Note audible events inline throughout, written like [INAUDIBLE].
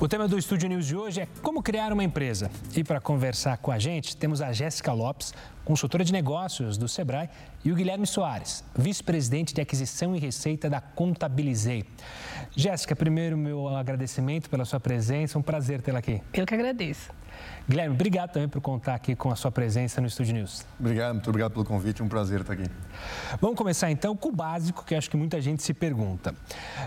O tema do Estúdio News de hoje é como criar uma empresa. E para conversar com a gente, temos a Jéssica Lopes, consultora de negócios do Sebrae, e o Guilherme Soares, vice-presidente de aquisição e receita da Contabilizei. Jéssica, primeiro meu agradecimento pela sua presença, um prazer tê-la aqui. Eu que agradeço. Guilherme, obrigado também por contar aqui com a sua presença no Estúdio News. Obrigado, muito obrigado pelo convite, um prazer estar aqui. Vamos começar então com o básico, que acho que muita gente se pergunta.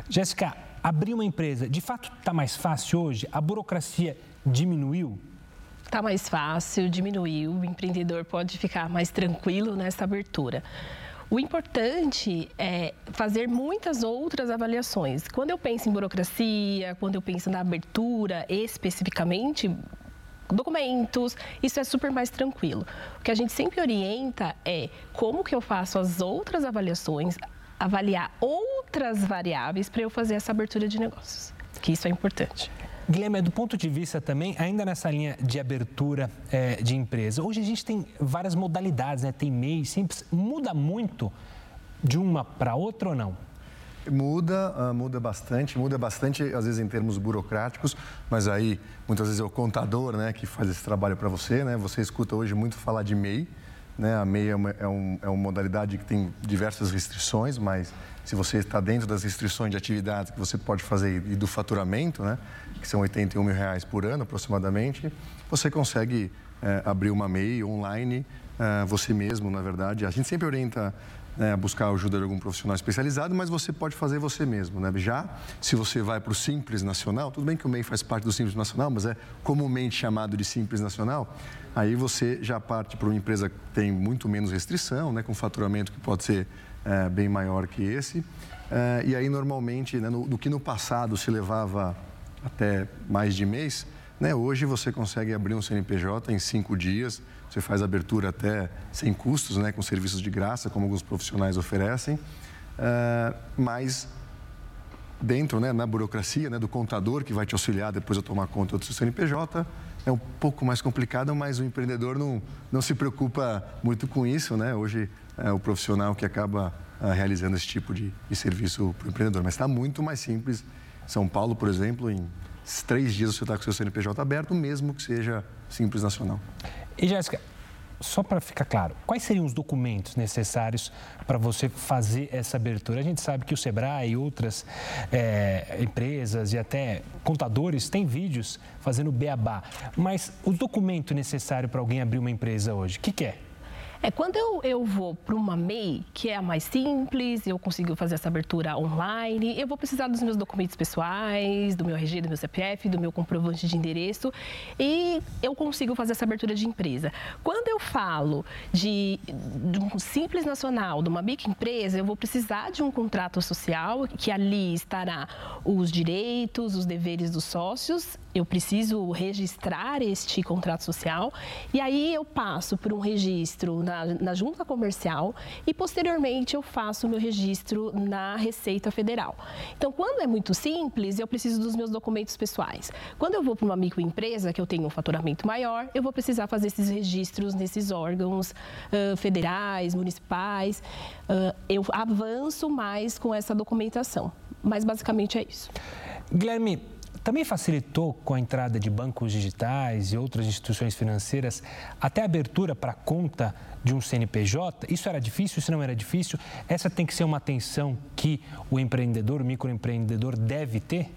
Jéssica, abrir uma empresa, de fato está mais fácil hoje? A burocracia diminuiu? Está mais fácil, diminuiu, o empreendedor pode ficar mais tranquilo nessa abertura. O importante é fazer muitas outras avaliações. Quando eu penso em burocracia, quando eu penso na abertura especificamente, documentos, isso é super mais tranquilo. O que a gente sempre orienta é como que eu faço as outras avaliações, avaliar outras variáveis para eu fazer essa abertura de negócios, que isso é importante. Guilherme, do ponto de vista também, ainda nessa linha de abertura é, de empresa, hoje a gente tem várias modalidades, né? Tem MEI, simples. Muda muito de uma para outra ou não? Muda, uh, muda bastante, muda bastante, às vezes em termos burocráticos, mas aí muitas vezes é o contador né, que faz esse trabalho para você. Né? Você escuta hoje muito falar de MEI, né? A MEI é uma, é, um, é uma modalidade que tem diversas restrições, mas se você está dentro das restrições de atividades que você pode fazer e do faturamento, né, que são 81 mil reais por ano aproximadamente, você consegue é, abrir uma MEI online, é, você mesmo, na verdade. A gente sempre orienta né, buscar a ajuda de algum profissional especializado, mas você pode fazer você mesmo. Né? Já se você vai para o Simples Nacional, tudo bem que o MEI faz parte do Simples Nacional, mas é comumente chamado de Simples Nacional, aí você já parte para uma empresa que tem muito menos restrição, né, com faturamento que pode ser é, bem maior que esse. É, e aí, normalmente, né, no, no que no passado se levava até mais de mês, né, hoje você consegue abrir um CNPJ em cinco dias, você faz abertura até sem custos, né, com serviços de graça, como alguns profissionais oferecem. Uh, mas dentro, né, na burocracia, né, do contador que vai te auxiliar depois a tomar conta do seu CNPJ, é um pouco mais complicado, mas o empreendedor não, não se preocupa muito com isso, né? Hoje é o profissional que acaba uh, realizando esse tipo de, de serviço para o empreendedor. Mas está muito mais simples. São Paulo, por exemplo, em três dias você está com seu CNPJ aberto, mesmo que seja simples nacional. E Jéssica, só para ficar claro, quais seriam os documentos necessários para você fazer essa abertura? A gente sabe que o Sebrae e outras é, empresas e até contadores têm vídeos fazendo beabá, mas o documento necessário para alguém abrir uma empresa hoje, o que, que é? É quando eu, eu vou para uma MEI, que é a mais simples, eu consigo fazer essa abertura online, eu vou precisar dos meus documentos pessoais, do meu RG, do meu CPF, do meu comprovante de endereço e eu consigo fazer essa abertura de empresa. Quando eu falo de, de um simples nacional, de uma microempresa, eu vou precisar de um contrato social que ali estará os direitos, os deveres dos sócios eu preciso registrar este contrato social e aí eu passo por um registro na, na junta comercial e posteriormente eu faço o meu registro na Receita Federal. Então, quando é muito simples, eu preciso dos meus documentos pessoais. Quando eu vou para uma microempresa, que eu tenho um faturamento maior, eu vou precisar fazer esses registros nesses órgãos uh, federais, municipais. Uh, eu avanço mais com essa documentação. Mas basicamente é isso. Guilherme, também facilitou com a entrada de bancos digitais e outras instituições financeiras até a abertura para conta de um CNPJ? Isso era difícil? Isso não era difícil? Essa tem que ser uma atenção que o empreendedor, o microempreendedor deve ter?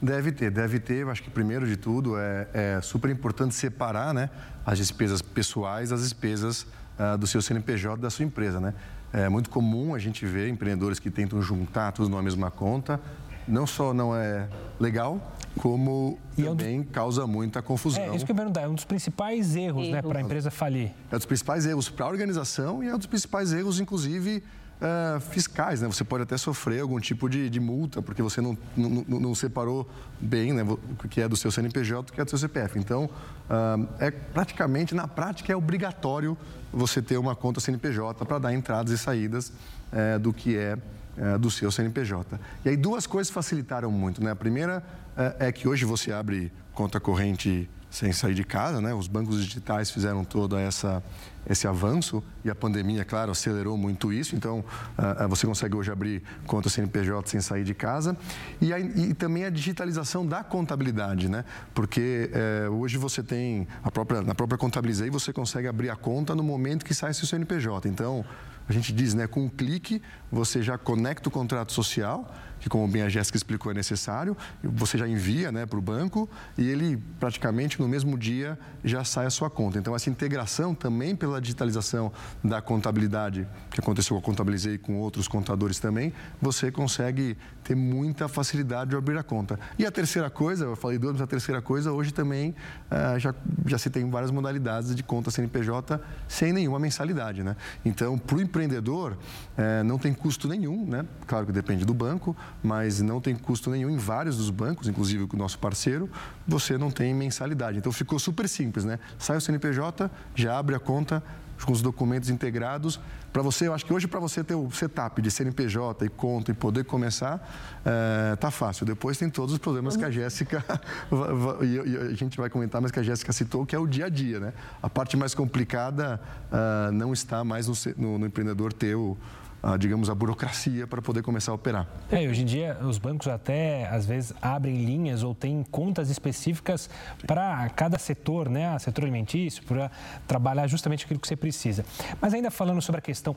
Deve ter, deve ter. Eu acho que primeiro de tudo é, é super importante separar né, as despesas pessoais das despesas uh, do seu CNPJ da sua empresa. Né? É muito comum a gente ver empreendedores que tentam juntar tudo numa mesma conta. Não só não é legal, como e também é um causa muita confusão. É, isso que eu perguntar, é um dos principais erros, né, para a empresa falir. É um dos principais erros para a organização e é um dos principais erros, inclusive, uh, fiscais, né? Você pode até sofrer algum tipo de, de multa, porque você não, não, não, separou bem né, o que é do seu CNPJ, o que é do seu CPF. Então, uh, é praticamente, na prática, é obrigatório você ter uma conta CNPJ para dar entradas e saídas uh, do que é é, do seu CNPJ. E aí duas coisas facilitaram muito. Né? A primeira é, é que hoje você abre conta corrente sem sair de casa, né? Os bancos digitais fizeram toda essa esse avanço e a pandemia, claro, acelerou muito isso. Então, uh, você consegue hoje abrir conta CNPJ sem sair de casa e, a, e também a digitalização da contabilidade, né? Porque uh, hoje você tem a própria na própria Contabilizei você consegue abrir a conta no momento que sai seu CNPJ. Então, a gente diz, né, com um clique você já conecta o contrato social que como bem a Jéssica explicou é necessário, você já envia né, para o banco e ele praticamente no mesmo dia já sai a sua conta. Então essa integração também pela digitalização da contabilidade, que aconteceu, eu contabilizei com outros contadores também, você consegue ter muita facilidade de abrir a conta. E a terceira coisa, eu falei duas, mas a terceira coisa, hoje também uh, já, já se tem várias modalidades de conta CNPJ sem nenhuma mensalidade. Né? Então, para o empreendedor, uh, não tem custo nenhum, né? claro que depende do banco, mas não tem custo nenhum em vários dos bancos, inclusive com o nosso parceiro, você não tem mensalidade. Então ficou super simples, né? Sai o CNPJ, já abre a conta com os documentos integrados. Para você, eu acho que hoje para você ter o setup de CNPJ e conta e poder começar, é, tá fácil. Depois tem todos os problemas que a Jéssica [LAUGHS] e a gente vai comentar, mas que a Jéssica citou, que é o dia a dia, né? A parte mais complicada uh, não está mais no, no, no empreendedor ter o a, digamos, a burocracia para poder começar a operar. É, hoje em dia os bancos até às vezes abrem linhas ou têm contas específicas para cada setor, né? Setor alimentício, para trabalhar justamente aquilo que você precisa. Mas ainda falando sobre a questão,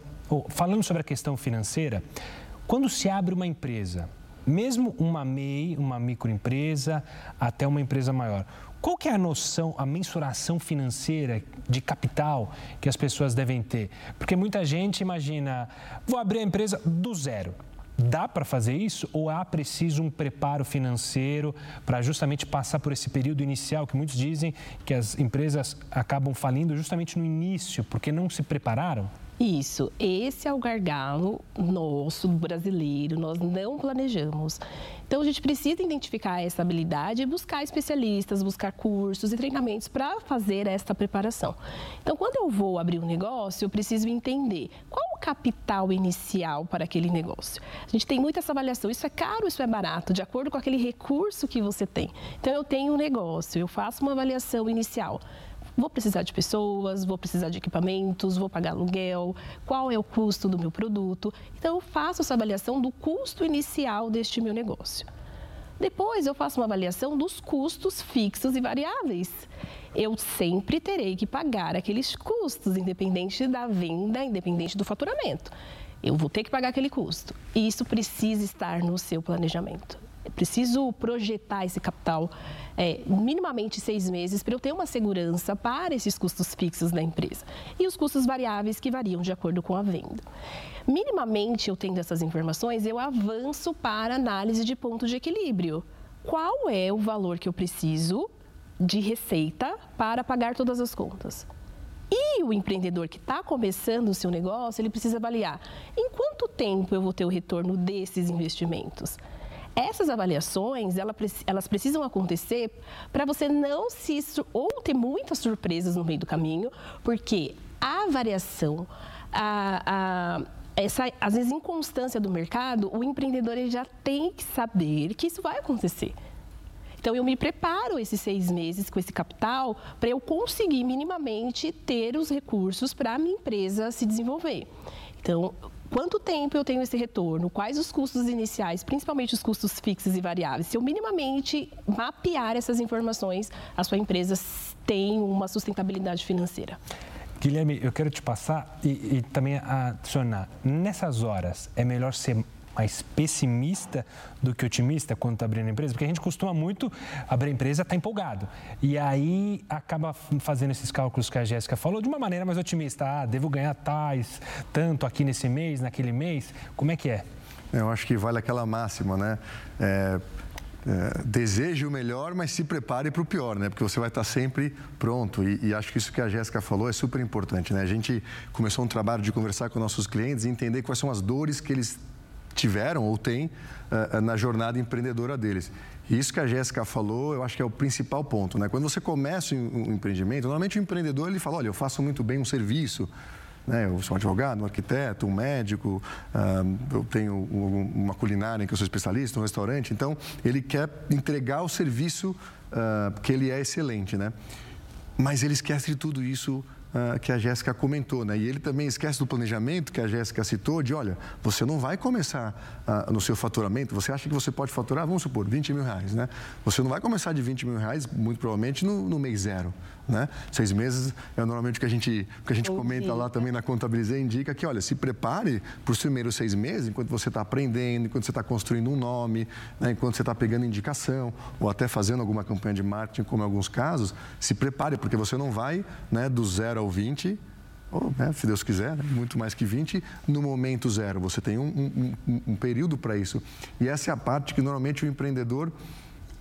falando sobre a questão financeira, quando se abre uma empresa, mesmo uma MEI, uma microempresa, até uma empresa maior, qual que é a noção, a mensuração financeira de capital que as pessoas devem ter? Porque muita gente imagina, vou abrir a empresa do zero. Dá para fazer isso ou há preciso um preparo financeiro para justamente passar por esse período inicial que muitos dizem que as empresas acabam falindo justamente no início porque não se prepararam? Isso, esse é o gargalo nosso, brasileiro, nós não planejamos. Então, a gente precisa identificar essa habilidade e buscar especialistas, buscar cursos e treinamentos para fazer essa preparação. Então, quando eu vou abrir um negócio, eu preciso entender qual o capital inicial para aquele negócio. A gente tem muita essa avaliação, isso é caro, isso é barato, de acordo com aquele recurso que você tem. Então, eu tenho um negócio, eu faço uma avaliação inicial. Vou precisar de pessoas, vou precisar de equipamentos, vou pagar aluguel, qual é o custo do meu produto. Então, eu faço essa avaliação do custo inicial deste meu negócio. Depois, eu faço uma avaliação dos custos fixos e variáveis. Eu sempre terei que pagar aqueles custos, independente da venda, independente do faturamento. Eu vou ter que pagar aquele custo. E isso precisa estar no seu planejamento. Preciso projetar esse capital é, minimamente seis meses para eu ter uma segurança para esses custos fixos da empresa e os custos variáveis que variam de acordo com a venda. Minimamente eu tendo essas informações, eu avanço para análise de ponto de equilíbrio. Qual é o valor que eu preciso de receita para pagar todas as contas? E o empreendedor que está começando o seu negócio, ele precisa avaliar em quanto tempo eu vou ter o retorno desses investimentos. Essas avaliações, elas precisam acontecer para você não se ou ter muitas surpresas no meio do caminho, porque a variação, a, a essa, às vezes, inconstância do mercado, o empreendedor ele já tem que saber que isso vai acontecer. Então, eu me preparo esses seis meses com esse capital para eu conseguir minimamente ter os recursos para a minha empresa se desenvolver. Então, quanto tempo eu tenho esse retorno, quais os custos iniciais, principalmente os custos fixos e variáveis. Se eu minimamente mapear essas informações, a sua empresa tem uma sustentabilidade financeira. Guilherme, eu quero te passar e, e também adicionar. Nessas horas, é melhor ser mais pessimista do que otimista quando está abrindo a empresa? Porque a gente costuma muito abrir a empresa, está empolgado. E aí acaba fazendo esses cálculos que a Jéssica falou de uma maneira mais otimista. Ah, devo ganhar tais, tanto aqui nesse mês, naquele mês. Como é que é? Eu acho que vale aquela máxima, né? É, é, deseje o melhor, mas se prepare para o pior, né? Porque você vai estar sempre pronto. E, e, acho que isso que a Jéssica falou é super importante, né? A gente começou um trabalho de conversar com nossos clientes e entender quais são as dores que eles tiveram ou têm uh, na jornada empreendedora deles. Isso que a Jéssica falou, eu acho que é o principal ponto. Né? Quando você começa um empreendimento, normalmente o empreendedor ele fala, olha, eu faço muito bem um serviço, né? Eu sou um advogado, um arquiteto, um médico, uh, eu tenho uma culinária em que eu sou especialista, um restaurante. Então, ele quer entregar o serviço uh, porque ele é excelente, né? Mas ele esquece de tudo isso uh, que a Jéssica comentou, né? E ele também esquece do planejamento que a Jéssica citou, de olha, você não vai começar uh, no seu faturamento, você acha que você pode faturar, vamos supor, 20 mil reais, né? Você não vai começar de 20 mil reais, muito provavelmente, no, no mês zero, né? Seis meses é normalmente o que a gente, que a gente comenta lá também na Contabilizei, indica que, olha, se prepare para os primeiros seis meses, enquanto você está aprendendo, enquanto você está construindo um nome, né? enquanto você está pegando indicação, ou até fazendo alguma campanha de marketing, como em alguns casos, se prepare, porque você não vai né, do zero ao 20, ou, né, se Deus quiser, né, muito mais que 20, no momento zero. Você tem um, um, um, um período para isso. E essa é a parte que normalmente o empreendedor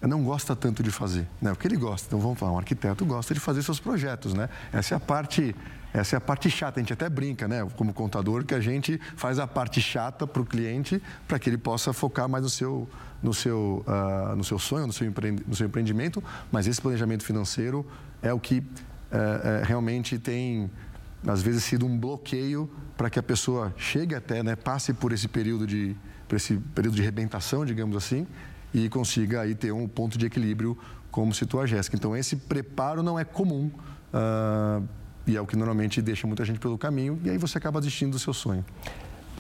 não gosta tanto de fazer. Né? O que ele gosta? Então vamos falar, um arquiteto gosta de fazer seus projetos. Né? Essa é a parte. Essa é a parte chata, a gente até brinca, né, como contador, que a gente faz a parte chata para o cliente para que ele possa focar mais no seu, no seu, uh, no seu sonho, no seu, no seu empreendimento, mas esse planejamento financeiro é o que é, é, realmente tem, às vezes, sido um bloqueio para que a pessoa chegue até, né, passe por esse período de, por esse período de rebentação, digamos assim, e consiga aí ter um ponto de equilíbrio, como citou a Jéssica. Então, esse preparo não é comum. Uh, e é o que normalmente deixa muita gente pelo caminho, e aí você acaba desistindo do seu sonho.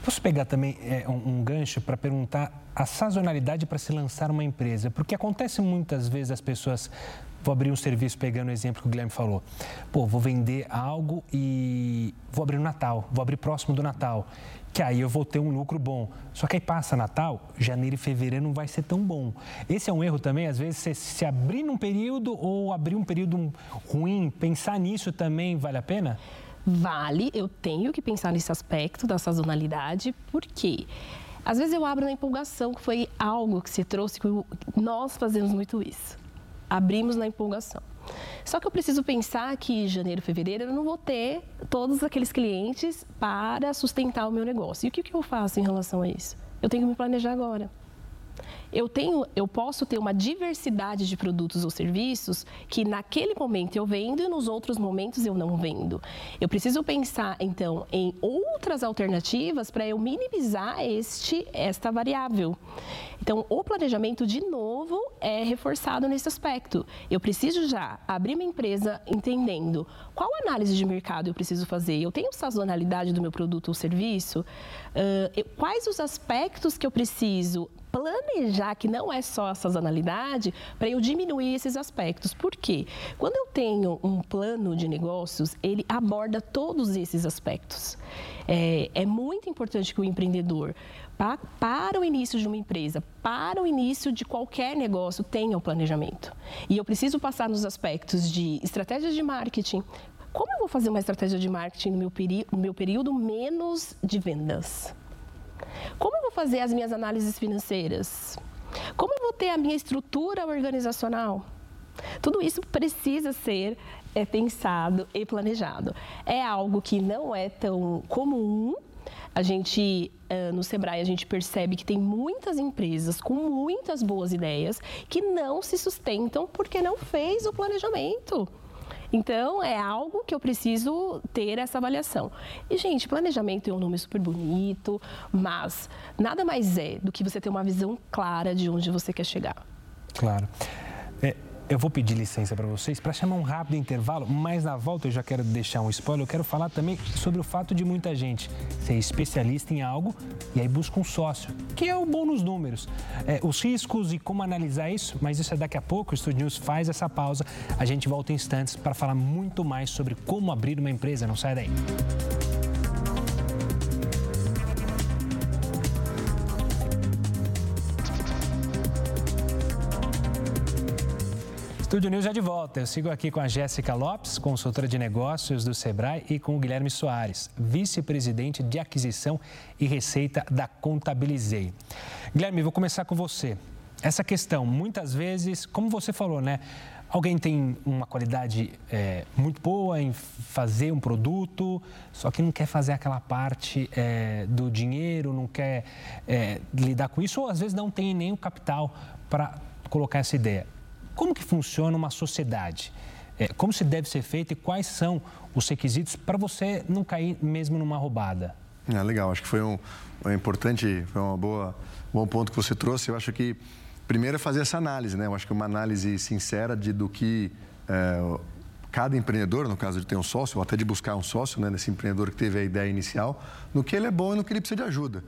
Posso pegar também é, um, um gancho para perguntar a sazonalidade para se lançar uma empresa? Porque acontece muitas vezes as pessoas vou abrir um serviço pegando o exemplo que o Guilherme falou. Pô, vou vender algo e vou abrir no Natal, vou abrir próximo do Natal, que aí eu vou ter um lucro bom. Só que aí passa Natal, janeiro e fevereiro não vai ser tão bom. Esse é um erro também, às vezes, se, se abrir num período ou abrir um período ruim, pensar nisso também vale a pena? Vale, eu tenho que pensar nesse aspecto da sazonalidade, porque às vezes eu abro na empolgação, que foi algo que se trouxe, que nós fazemos muito isso abrimos na empolgação. Só que eu preciso pensar que janeiro, fevereiro eu não vou ter todos aqueles clientes para sustentar o meu negócio. E o que, que eu faço em relação a isso? Eu tenho que me planejar agora eu tenho, eu posso ter uma diversidade de produtos ou serviços que naquele momento eu vendo e nos outros momentos eu não vendo. Eu preciso pensar então em outras alternativas para eu minimizar este esta variável. Então, o planejamento de novo é reforçado nesse aspecto. Eu preciso já abrir minha empresa entendendo qual análise de mercado eu preciso fazer. Eu tenho sazonalidade do meu produto ou serviço? Uh, quais os aspectos que eu preciso planejar que não é só a sazonalidade para eu diminuir esses aspectos. Por quê? Quando eu tenho um plano de negócios, ele aborda todos esses aspectos. É, é muito importante que o empreendedor para o início de uma empresa, para o início de qualquer negócio, tenha o planejamento. E eu preciso passar nos aspectos de estratégias de marketing. Como eu vou fazer uma estratégia de marketing no meu, no meu período menos de vendas? Como eu vou fazer as minhas análises financeiras? Como eu vou ter a minha estrutura organizacional? Tudo isso precisa ser é, pensado e planejado. É algo que não é tão comum. A gente, uh, no Sebrae, a gente percebe que tem muitas empresas com muitas boas ideias que não se sustentam porque não fez o planejamento. Então, é algo que eu preciso ter essa avaliação. E, gente, planejamento é um nome super bonito, mas nada mais é do que você ter uma visão clara de onde você quer chegar. Claro. É, eu vou pedir licença para vocês para chamar um rápido intervalo, mas na volta eu já quero deixar um spoiler. Eu quero falar também sobre o fato de muita gente ser especialista em algo e aí busca um sócio, que é o bom nos números. É, os riscos e como analisar isso, mas isso é daqui a pouco. O Studio News faz essa pausa. A gente volta em instantes para falar muito mais sobre como abrir uma empresa. Não sai daí. Estúdio News já de volta. Eu sigo aqui com a Jéssica Lopes, consultora de negócios do Sebrae, e com o Guilherme Soares, vice-presidente de aquisição e receita da Contabilizei. Guilherme, vou começar com você. Essa questão, muitas vezes, como você falou, né? Alguém tem uma qualidade é, muito boa em fazer um produto, só que não quer fazer aquela parte é, do dinheiro, não quer é, lidar com isso, ou às vezes não tem nem o capital para colocar essa ideia. Como que funciona uma sociedade? É, como se deve ser feito e quais são os requisitos para você não cair mesmo numa roubada? É, legal, acho que foi um, um importante, foi uma boa, um bom ponto que você trouxe. Eu acho que primeiro é fazer essa análise, né? Eu acho que uma análise sincera de, do que é, cada empreendedor, no caso de ter um sócio, ou até de buscar um sócio, né, nesse empreendedor que teve a ideia inicial, no que ele é bom e no que ele precisa de ajuda.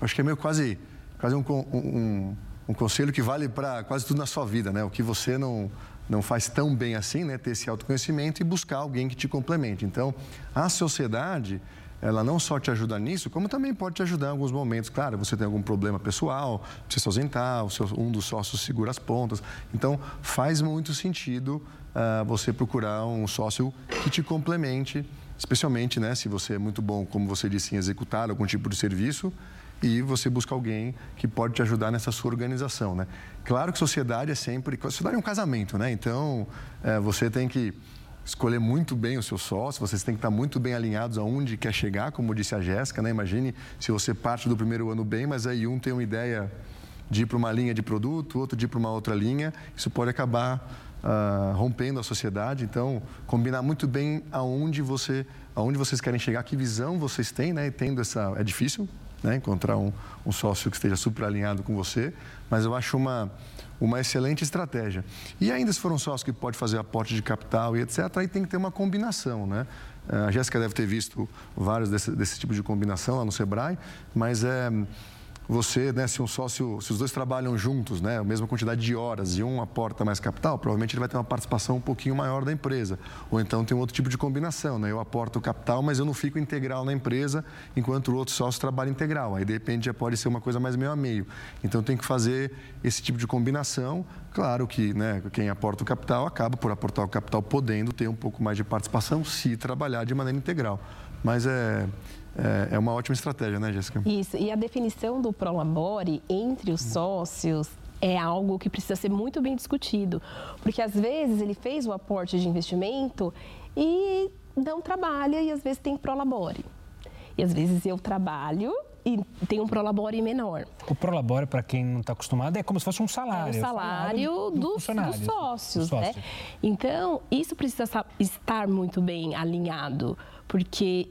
Eu acho que é meio quase, quase um, um, um conselho que vale para quase tudo na sua vida, né? O que você não, não faz tão bem assim, né? Ter esse autoconhecimento e buscar alguém que te complemente. Então, a sociedade ela não só te ajuda nisso, como também pode te ajudar em alguns momentos. Claro, você tem algum problema pessoal, precisa se ausentar, seu, um dos sócios segura as pontas. Então, faz muito sentido uh, você procurar um sócio que te complemente, especialmente né, se você é muito bom, como você disse, em executar algum tipo de serviço e você busca alguém que pode te ajudar nessa sua organização, né? Claro que sociedade é sempre... Sociedade é um casamento, né? Então, uh, você tem que escolher muito bem o seu sócio, vocês têm que estar muito bem alinhados aonde quer chegar, como disse a Jéssica, né? Imagine se você parte do primeiro ano bem, mas aí um tem uma ideia de ir para uma linha de produto, outro de ir para uma outra linha, isso pode acabar uh, rompendo a sociedade. Então, combinar muito bem aonde você, aonde vocês querem chegar, que visão vocês têm, né? E tendo essa, é difícil, né? Encontrar um, um sócio que esteja super alinhado com você, mas eu acho uma uma excelente estratégia. E ainda se for um sócio que pode fazer aporte de capital e etc., aí tem que ter uma combinação, né? A Jéssica deve ter visto vários desse, desse tipo de combinação lá no Sebrae, mas é você, né, se um sócio, se os dois trabalham juntos, né, a mesma quantidade de horas e um aporta mais capital, provavelmente ele vai ter uma participação um pouquinho maior da empresa. Ou então tem um outro tipo de combinação, né? Eu aporto capital, mas eu não fico integral na empresa, enquanto o outro sócio trabalha integral. Aí de repente já pode ser uma coisa mais meio a meio. Então tem que fazer esse tipo de combinação. Claro que, né, quem aporta o capital acaba por aportar o capital podendo ter um pouco mais de participação se trabalhar de maneira integral. Mas é é, é uma ótima estratégia, né, Jéssica? Isso, e a definição do Prolabore entre os sócios é algo que precisa ser muito bem discutido, porque às vezes ele fez o aporte de investimento e não trabalha e às vezes tem Prolabore. E às vezes eu trabalho e tem um prolabore menor. O prolabore, para quem não está acostumado, é como se fosse um salário. É o salário, salário dos, dos, sócios, do né? Então, isso precisa estar muito bem alinhado, porque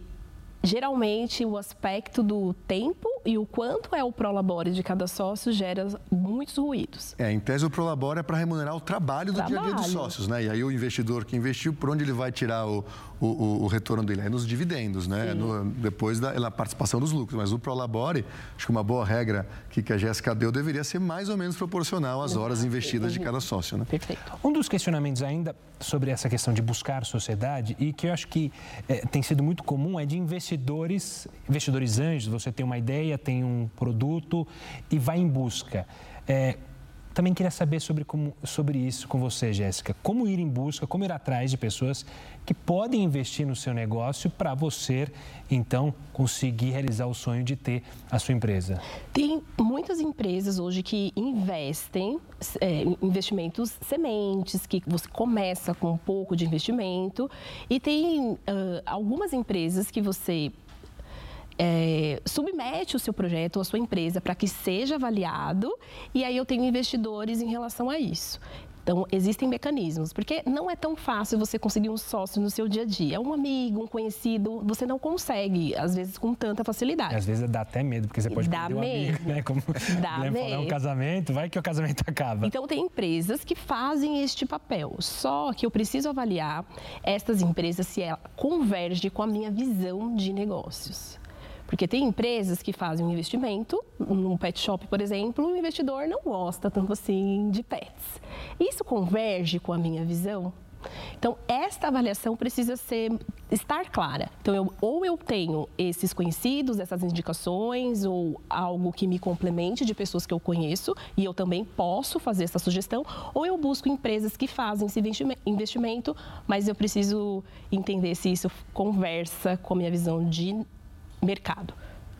geralmente o aspecto do tempo e o quanto é o prolabore de cada sócio gera muitos ruídos. É, em tese o prolabore é para remunerar o trabalho do trabalho. dia a dia dos sócios, né? E aí o investidor que investiu, por onde ele vai tirar o, o, o retorno dele? É nos dividendos, né? No, depois da, da, participação dos lucros. Mas o prolabore, acho que uma boa regra que, que a Jéssica deu deveria ser mais ou menos proporcional às horas investidas de cada sócio, né? Perfeito. Um dos questionamentos ainda sobre essa questão de buscar sociedade e que eu acho que é, tem sido muito comum é de investidores, investidores anjos, você tem uma ideia, tem um produto e vai em busca. É, também queria saber sobre, como, sobre isso com você, Jéssica. Como ir em busca, como ir atrás de pessoas que podem investir no seu negócio para você, então, conseguir realizar o sonho de ter a sua empresa? Tem muitas empresas hoje que investem é, investimentos sementes, que você começa com um pouco de investimento, e tem uh, algumas empresas que você é, submete o seu projeto ou a sua empresa para que seja avaliado e aí eu tenho investidores em relação a isso. Então, existem mecanismos, porque não é tão fácil você conseguir um sócio no seu dia a dia. É um amigo, um conhecido, você não consegue, às vezes, com tanta facilidade. E às vezes dá até medo, porque você pode dá perder medo. um amigo, né? Como [LAUGHS] dá medo. Falar, é um casamento, vai que o casamento acaba. Então, tem empresas que fazem este papel. Só que eu preciso avaliar estas empresas se ela converge com a minha visão de negócios. Porque tem empresas que fazem um investimento, num pet shop, por exemplo, o investidor não gosta tanto assim de pets. Isso converge com a minha visão? Então, esta avaliação precisa ser, estar clara. Então, eu, ou eu tenho esses conhecidos, essas indicações, ou algo que me complemente de pessoas que eu conheço, e eu também posso fazer essa sugestão, ou eu busco empresas que fazem esse investimento, mas eu preciso entender se isso conversa com a minha visão de mercado.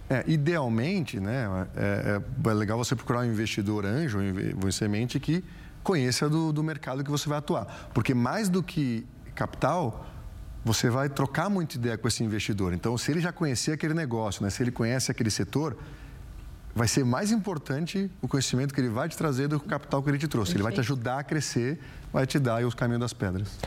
É, idealmente, né, é, é, é, legal você procurar um investidor anjo, um semente que conheça do, do mercado que você vai atuar. Porque mais do que capital, você vai trocar muita ideia com esse investidor. Então, se ele já conhecer aquele negócio, né, se ele conhece aquele setor, vai ser mais importante o conhecimento que ele vai te trazer do que o capital que ele te trouxe. Ele vai te ajudar a crescer, vai te dar os caminhos das pedras.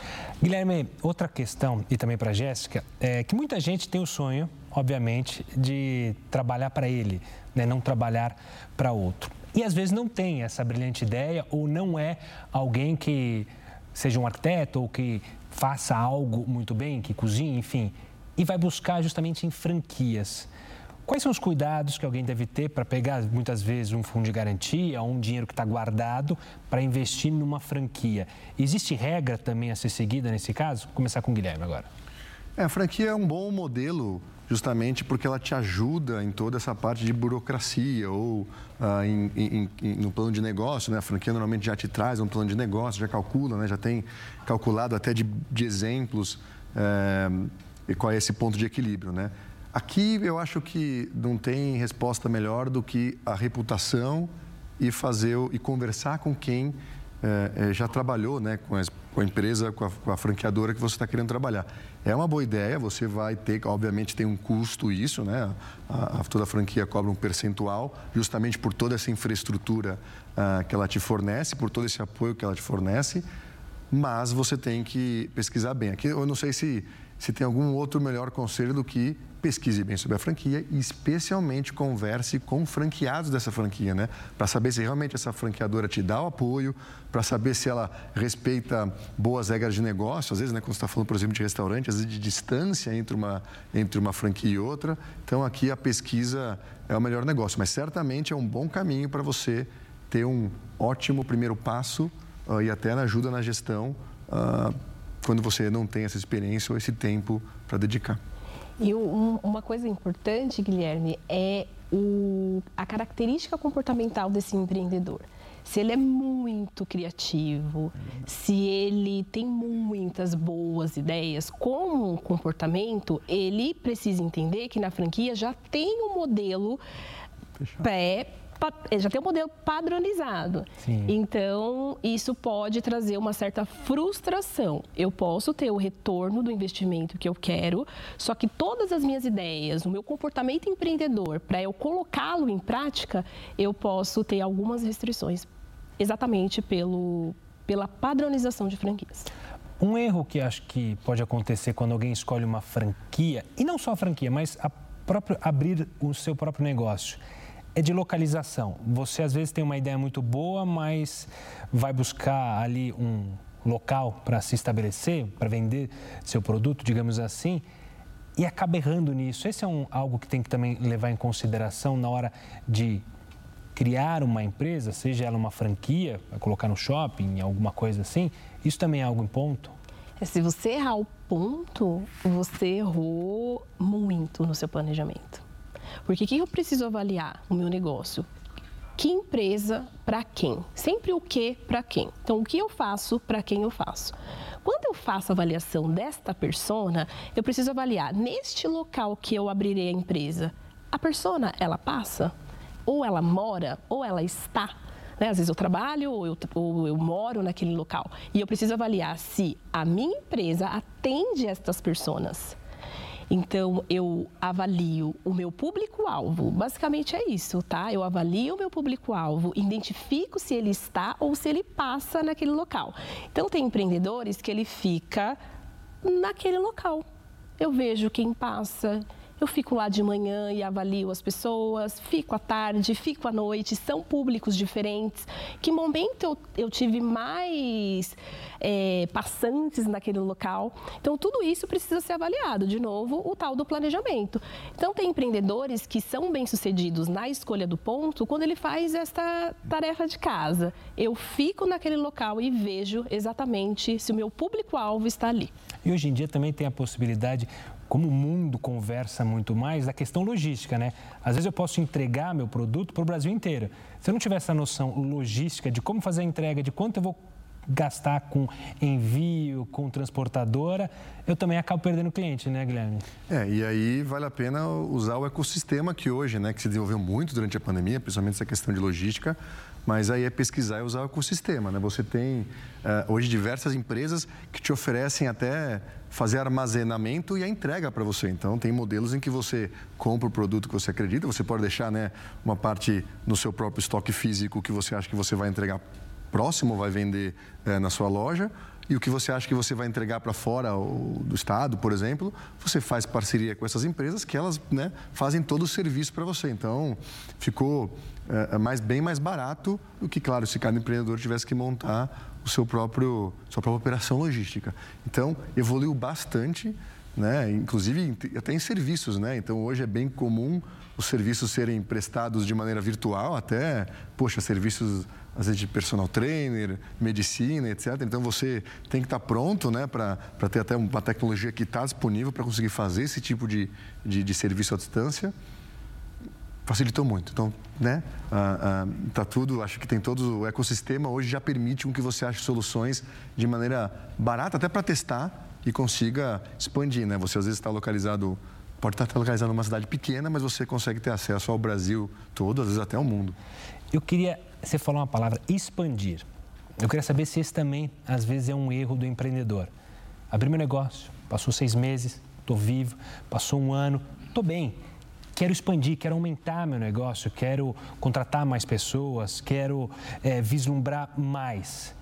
Guilherme, outra questão, e também para a Jéssica, é que muita gente tem o sonho, obviamente, de trabalhar para ele, né? não trabalhar para outro. e às vezes não tem essa brilhante ideia ou não é alguém que seja um arquiteto ou que faça algo muito bem, que cozinhe, enfim, e vai buscar justamente em franquias. Quais são os cuidados que alguém deve ter para pegar, muitas vezes, um fundo de garantia, um dinheiro que está guardado para investir numa franquia? Existe regra também a ser seguida nesse caso? Vou começar com o Guilherme agora. É, a franquia é um bom modelo justamente porque ela te ajuda em toda essa parte de burocracia ou ah, em, em, em, no plano de negócio, né? A franquia normalmente já te traz um plano de negócio, já calcula, né? Já tem calculado até de, de exemplos é, qual é esse ponto de equilíbrio, né? Aqui eu acho que não tem resposta melhor do que a reputação e fazer e conversar com quem é, já trabalhou né, com, a, com a empresa, com a, com a, franqueadora que você está querendo trabalhar. É uma boa ideia, você vai ter, obviamente tem um custo isso, né? A, toda a franquia cobra um percentual, justamente por toda essa infraestrutura uh, que ela te fornece, por todo esse apoio que ela te fornece, mas você tem que pesquisar bem. Aqui eu não sei se se tem algum outro melhor conselho do que pesquise bem sobre a franquia e especialmente converse com franqueados dessa franquia, né? Para saber se realmente essa franqueadora te dá o apoio, para saber se ela respeita boas regras de negócio, às vezes, né, quando você está falando, por exemplo, de restaurante, às vezes de distância entre uma, entre uma franquia e outra. Então, aqui a pesquisa é o melhor negócio, mas certamente é um bom caminho para você ter um ótimo primeiro passo uh, e até ajuda na gestão uh, quando você não tem essa experiência ou esse tempo para dedicar. E um, uma coisa importante, Guilherme, é o, a característica comportamental desse empreendedor. Se ele é muito criativo, se ele tem muitas boas ideias como comportamento, ele precisa entender que na franquia já tem um modelo pré já tem um modelo padronizado. Sim. Então, isso pode trazer uma certa frustração. Eu posso ter o retorno do investimento que eu quero, só que todas as minhas ideias, o meu comportamento empreendedor, para eu colocá-lo em prática, eu posso ter algumas restrições, exatamente pelo, pela padronização de franquias. Um erro que acho que pode acontecer quando alguém escolhe uma franquia, e não só a franquia, mas a próprio, abrir o seu próprio negócio, é de localização. Você às vezes tem uma ideia muito boa, mas vai buscar ali um local para se estabelecer, para vender seu produto, digamos assim, e acaba errando nisso. Esse é um, algo que tem que também levar em consideração na hora de criar uma empresa, seja ela uma franquia, colocar no shopping, alguma coisa assim. Isso também é algo em ponto? É, se você errar o ponto, você errou muito no seu planejamento. Porque o que eu preciso avaliar o meu negócio? Que empresa para quem? Sempre o que para quem. Então, o que eu faço para quem eu faço. Quando eu faço a avaliação desta persona, eu preciso avaliar neste local que eu abrirei a empresa. A persona, ela passa? Ou ela mora? Ou ela está? Né? Às vezes eu trabalho ou eu, ou eu, moro naquele local. E eu preciso avaliar se a minha empresa atende estas pessoas. Então, eu avalio o meu público-alvo. Basicamente é isso, tá? Eu avalio o meu público-alvo, identifico se ele está ou se ele passa naquele local. Então, tem empreendedores que ele fica naquele local. Eu vejo quem passa, eu fico lá de manhã e avalio as pessoas, fico à tarde, fico à noite, são públicos diferentes. Que momento eu, eu tive mais é, passantes naquele local? Então, tudo isso precisa ser avaliado. De novo, o tal do planejamento. Então, tem empreendedores que são bem-sucedidos na escolha do ponto quando ele faz esta tarefa de casa. Eu fico naquele local e vejo exatamente se o meu público-alvo está ali. E hoje em dia também tem a possibilidade, como o mundo conversa muito mais, da questão logística, né? Às vezes eu posso entregar meu produto para o Brasil inteiro. Se eu não tiver essa noção logística de como fazer a entrega, de quanto eu vou gastar com envio, com transportadora, eu também acabo perdendo cliente, né, Guilherme? É, e aí vale a pena usar o ecossistema que hoje, né, que se desenvolveu muito durante a pandemia, principalmente essa questão de logística, mas aí é pesquisar e usar o ecossistema, né? Você tem uh, hoje diversas empresas que te oferecem até fazer armazenamento e a entrega para você. Então, tem modelos em que você compra o produto que você acredita, você pode deixar né, uma parte no seu próprio estoque físico que você acha que você vai entregar próximo, vai vender é, na sua loja, e o que você acha que você vai entregar para fora do estado, por exemplo, você faz parceria com essas empresas que elas né, fazem todo o serviço para você. Então, ficou é, mais, bem mais barato do que, claro, se cada empreendedor tivesse que montar o seu próprio, sua própria operação logística. Então, evoluiu bastante, né, inclusive até em serviços. Né? Então, hoje é bem comum os serviços serem prestados de maneira virtual, até, poxa, serviços às vezes de personal trainer, medicina, etc. Então você tem que estar pronto né, para ter até uma tecnologia que está disponível para conseguir fazer esse tipo de, de, de, serviço à distância. Facilitou muito. Então, né? Ah, ah, tá tudo, acho que tem todo o ecossistema hoje já permite com que você ache soluções de maneira barata, até para testar e consiga expandir, né? Você às vezes está localizado pode estar localizado numa cidade pequena, mas você consegue ter acesso ao Brasil todo, às vezes até ao mundo. Eu queria você falou uma palavra, expandir. Eu queria saber se esse também, às vezes, é um erro do empreendedor. Abri meu negócio, passou seis meses, estou vivo, passou um ano, estou bem. Quero expandir, quero aumentar meu negócio, quero contratar mais pessoas, quero é, vislumbrar mais.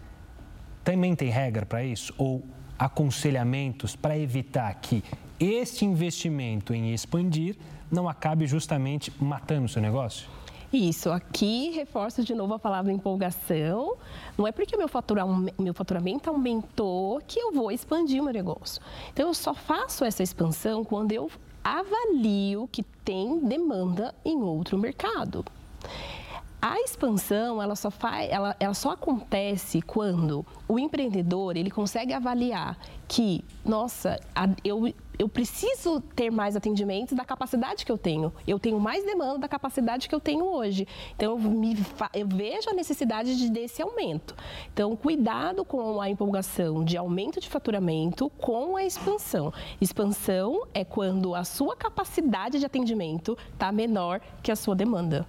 Também tem regra para isso? Ou aconselhamentos para evitar que este investimento em expandir não acabe justamente matando o seu negócio? Isso, aqui reforço de novo a palavra empolgação. Não é porque meu, fatura, meu faturamento aumentou que eu vou expandir o meu negócio. Então, eu só faço essa expansão quando eu avalio que tem demanda em outro mercado. A expansão, ela só, faz, ela, ela só acontece quando o empreendedor ele consegue avaliar que, nossa, eu, eu preciso ter mais atendimentos da capacidade que eu tenho. Eu tenho mais demanda da capacidade que eu tenho hoje. Então, eu, me, eu vejo a necessidade de, desse aumento. Então, cuidado com a empolgação de aumento de faturamento com a expansão. Expansão é quando a sua capacidade de atendimento está menor que a sua demanda.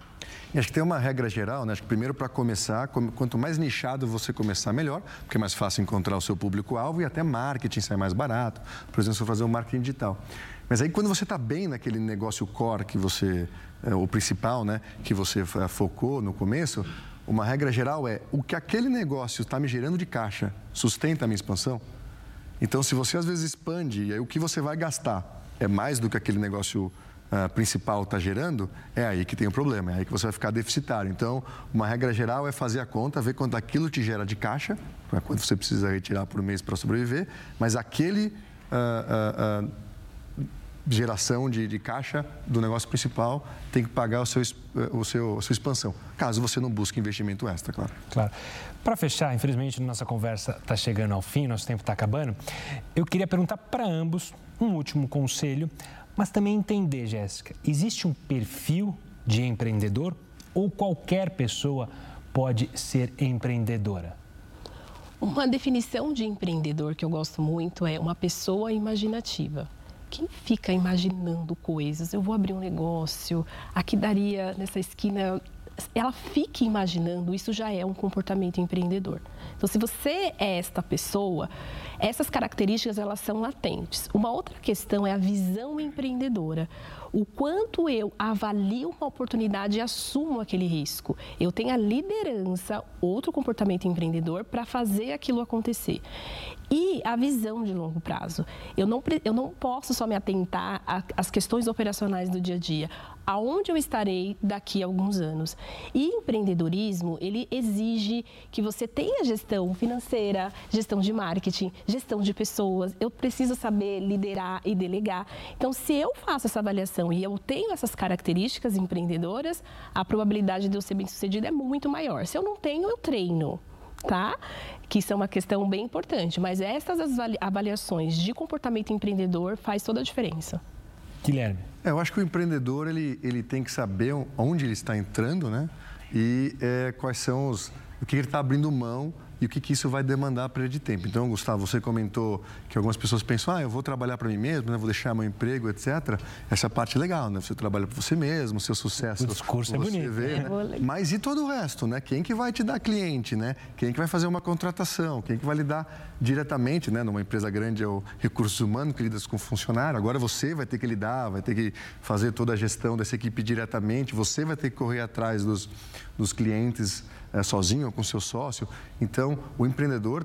E acho que tem uma regra geral, né? Acho que primeiro para começar, quanto mais nichado você começar, melhor, porque é mais fácil encontrar o seu público-alvo e até marketing sai mais barato. Por exemplo, se eu fazer um marketing digital. Mas aí quando você está bem naquele negócio core que você, é, o principal, né, que você é, focou no começo, uma regra geral é o que aquele negócio está me gerando de caixa sustenta a minha expansão. Então, se você às vezes expande, aí o que você vai gastar é mais do que aquele negócio uh, principal está gerando, é aí que tem o problema, é aí que você vai ficar deficitário. Então, uma regra geral é fazer a conta, ver quanto aquilo te gera de caixa, quanto você precisa retirar por mês para sobreviver, mas aquele uh, uh, geração de, de, caixa do negócio principal tem que pagar o seu, o seu, a sua expansão, caso você não busque investimento extra, claro. Claro. Para fechar, infelizmente, nossa conversa está chegando ao fim, nosso tempo está acabando, eu queria perguntar para ambos um último conselho mas também entender, Jéssica, existe um perfil de empreendedor ou qualquer pessoa pode ser empreendedora? Uma definição de empreendedor que eu gosto muito é uma pessoa imaginativa. Quem fica imaginando coisas? Eu vou abrir um negócio, aqui daria nessa esquina. Ela fica imaginando, isso já é um comportamento empreendedor. Então, se você é esta pessoa, essas características elas são latentes. Uma outra questão é a visão empreendedora. O quanto eu avalio uma oportunidade e assumo aquele risco. Eu tenho a liderança, outro comportamento empreendedor, para fazer aquilo acontecer. E a visão de longo prazo. Eu não, eu não posso só me atentar às questões operacionais do dia a dia. Aonde eu estarei daqui a alguns anos? E empreendedorismo, ele exige que você tenha gestão financeira, gestão de marketing, gestão de pessoas. Eu preciso saber liderar e delegar. Então, se eu faço essa avaliação e eu tenho essas características empreendedoras, a probabilidade de eu ser bem-sucedido é muito maior. Se eu não tenho, eu treino tá? Que isso é uma questão bem importante. Mas essas avaliações de comportamento empreendedor faz toda a diferença. Guilherme. É, eu acho que o empreendedor ele, ele tem que saber onde ele está entrando, né? E é, quais são os. O que ele está abrindo mão e o que, que isso vai demandar para ele de tempo. Então, Gustavo, você comentou que algumas pessoas pensam, ah, eu vou trabalhar para mim mesmo, né? vou deixar meu emprego, etc. Essa parte é legal, né? Você trabalha para você mesmo, seu sucesso. O discurso é bonito. Vê, né? Mas e todo o resto, né? Quem que vai te dar cliente, né? Quem que vai fazer uma contratação? Quem que vai lidar diretamente, né? Numa empresa grande é o recursos humanos que lida com funcionário. Agora você vai ter que lidar, vai ter que fazer toda a gestão dessa equipe diretamente. Você vai ter que correr atrás dos, dos clientes é, sozinho ou com seu sócio. Então, o empreendedor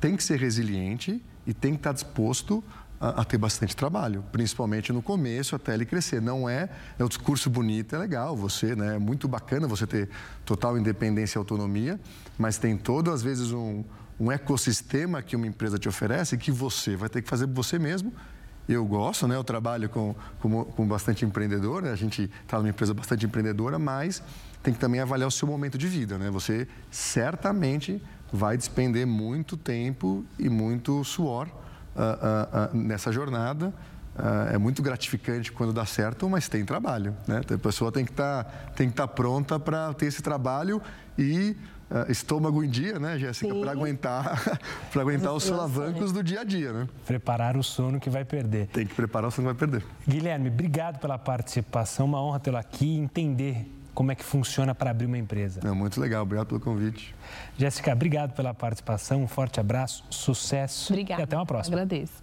tem que ser resiliente e tem que estar disposto a, a, ter bastante trabalho, principalmente no começo até ele crescer. Não é, é o discurso bonito, é legal, você, né, é muito bacana você ter total independência e autonomia, mas tem todo, às vezes, um, um ecossistema que uma empresa te oferece que você vai ter que fazer você mesmo. Eu gosto, né? Eu trabalho com, com, com bastante empreendedor, né? a gente está numa empresa bastante empreendedora, mas tem que também avaliar o seu momento de vida, né? Você certamente vai despender muito tempo e muito suor uh, uh, uh, nessa jornada. é muito gratificante quando dá certo, mas tem trabalho. Né? A pessoa tem que tá, estar tá pronta para ter esse trabalho e estômago em dia, né, Jéssica, para aguentar, [LAUGHS] para aguentar os solavancos do dia a dia, né? Preparar o sono que vai perder. Tem que preparar o sono que vai perder. Guilherme, obrigado pela participação, uma honra tê-lo aqui e entender como é que funciona para abrir uma empresa. É muito legal, obrigado pelo convite. Jéssica, obrigado pela participação, um forte abraço, sucesso Obrigada. e até uma próxima. Agradeço.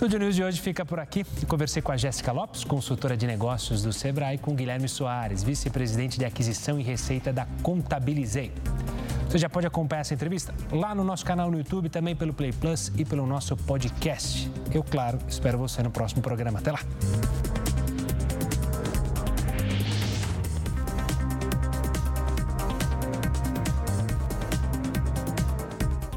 O News de hoje fica por aqui. Conversei com a Jéssica Lopes, consultora de negócios do Sebrae, e com Guilherme Soares, vice-presidente de aquisição e receita da Contabilizei. Você já pode acompanhar essa entrevista lá no nosso canal no YouTube, também pelo Play Plus e pelo nosso podcast. Eu, claro, espero você no próximo programa. Até lá!